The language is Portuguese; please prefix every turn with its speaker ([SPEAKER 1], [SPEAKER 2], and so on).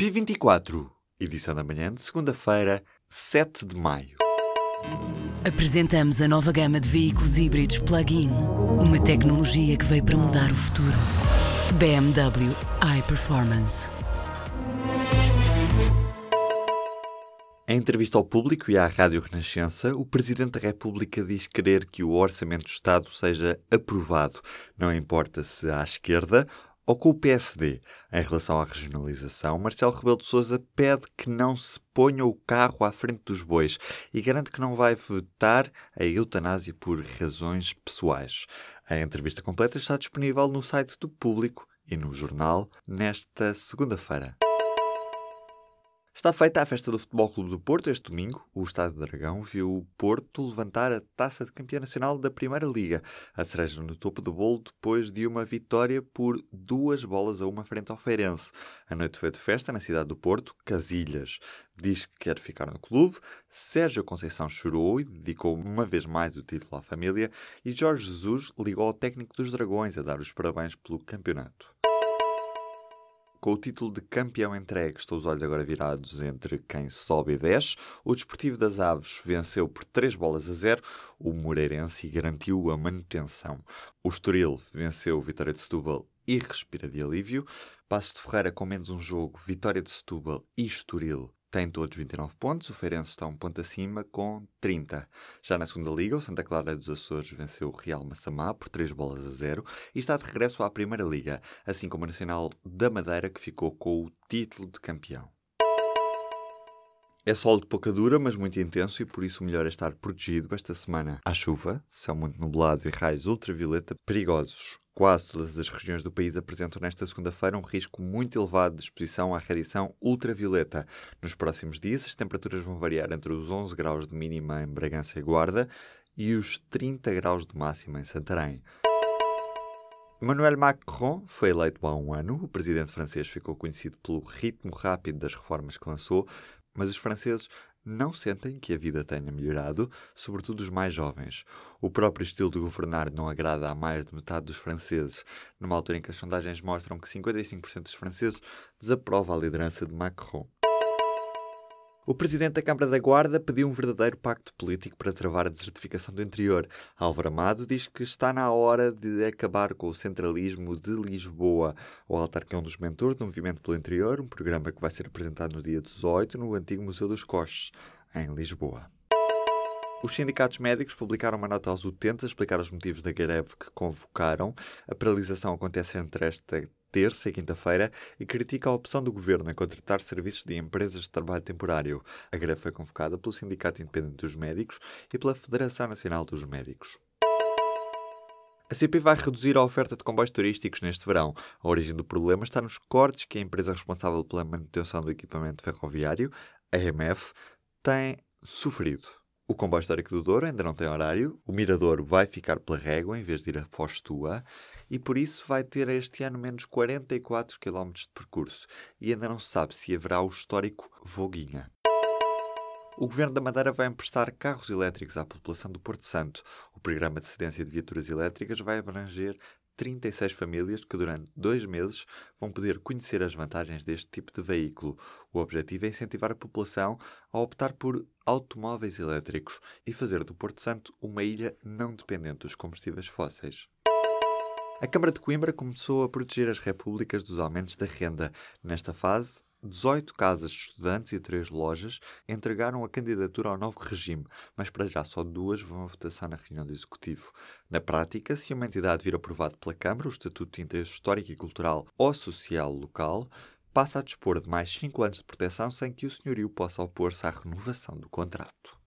[SPEAKER 1] P24, edição da manhã de segunda-feira, 7 de maio.
[SPEAKER 2] Apresentamos a nova gama de veículos híbridos plug-in. Uma tecnologia que veio para mudar o futuro. BMW iPerformance.
[SPEAKER 1] Em entrevista ao público e à Rádio Renascença, o Presidente da República diz querer que o Orçamento do Estado seja aprovado, não importa se à esquerda ou com o PSD. Em relação à regionalização, Marcelo Rebelo de Sousa pede que não se ponha o carro à frente dos bois e garante que não vai vetar a eutanásia por razões pessoais. A entrevista completa está disponível no site do Público e no jornal nesta segunda-feira. Está feita a festa do Futebol Clube do Porto este domingo. O Estádio Dragão viu o Porto levantar a taça de campeão nacional da Primeira Liga, a cereja no topo do bolo depois de uma vitória por duas bolas a uma frente ao Feirense. A noite foi de festa na cidade do Porto. Casilhas diz que quer ficar no clube. Sérgio Conceição chorou e dedicou uma vez mais o título à família. E Jorge Jesus ligou ao técnico dos Dragões a dar os parabéns pelo campeonato. Com o título de campeão entregue, estão os olhos agora virados entre quem sobe e desce. O Desportivo das Aves venceu por 3 bolas a 0 o Moreirense garantiu a manutenção. O Estoril venceu o Vitória de Setúbal e respira de alívio. Passo de Ferreira com menos um jogo, Vitória de Setúbal e Estoril tem todos 29 pontos, o Feirense está um ponto acima com 30. Já na segunda liga, o Santa Clara dos Açores venceu o Real Massamá por 3 bolas a 0 e está de regresso à primeira liga, assim como o Nacional da Madeira que ficou com o título de campeão. É sol de pouca dura, mas muito intenso e por isso o melhor é estar protegido esta semana. Há chuva, céu muito nublado e raios ultravioleta perigosos. Quase todas as regiões do país apresentam nesta segunda-feira um risco muito elevado de exposição à radiação ultravioleta. Nos próximos dias, as temperaturas vão variar entre os 11 graus de mínima em Bragança e Guarda e os 30 graus de máxima em Santarém. Emmanuel Macron foi eleito há um ano. O presidente francês ficou conhecido pelo ritmo rápido das reformas que lançou, mas os franceses não sentem que a vida tenha melhorado, sobretudo os mais jovens. O próprio estilo de governar não agrada a mais de metade dos franceses, numa altura em que as sondagens mostram que 55% dos franceses desaprova a liderança de Macron. O presidente da Câmara da Guarda pediu um verdadeiro pacto político para travar a desertificação do interior. Álvaro Amado diz que está na hora de acabar com o centralismo de Lisboa. O autarca é um dos mentores do Movimento pelo Interior, um programa que vai ser apresentado no dia 18 no antigo Museu dos Coches, em Lisboa. Os sindicatos médicos publicaram uma nota aos utentes a explicar os motivos da greve que convocaram. A paralisação acontece entre esta terça e quinta-feira e critica a opção do governo em contratar serviços de empresas de trabalho temporário. A greve foi convocada pelo Sindicato Independente dos Médicos e pela Federação Nacional dos Médicos. A CP vai reduzir a oferta de comboios turísticos neste verão. A origem do problema está nos cortes que a empresa responsável pela manutenção do equipamento ferroviário, a EMF, tem sofrido. O comboio histórico do Douro ainda não tem horário, o Mirador vai ficar pela régua em vez de ir a Foz Tua e por isso vai ter este ano menos 44 km de percurso e ainda não se sabe se haverá o histórico Voguinha. O Governo da Madeira vai emprestar carros elétricos à população do Porto Santo. O programa de cedência de viaturas elétricas vai abranger 36 famílias que durante dois meses vão poder conhecer as vantagens deste tipo de veículo. O objetivo é incentivar a população a optar por automóveis elétricos e fazer do Porto Santo uma ilha não dependente dos combustíveis fósseis. A Câmara de Coimbra começou a proteger as repúblicas dos aumentos da renda. Nesta fase, 18 casas de estudantes e 3 lojas entregaram a candidatura ao novo regime, mas para já só duas vão à votação na reunião do Executivo. Na prática, se uma entidade vir aprovado pela Câmara, o Estatuto de Interesse Histórico e Cultural ou Social local, passa a dispor de mais 5 anos de proteção sem que o senhorio possa opor-se à renovação do contrato.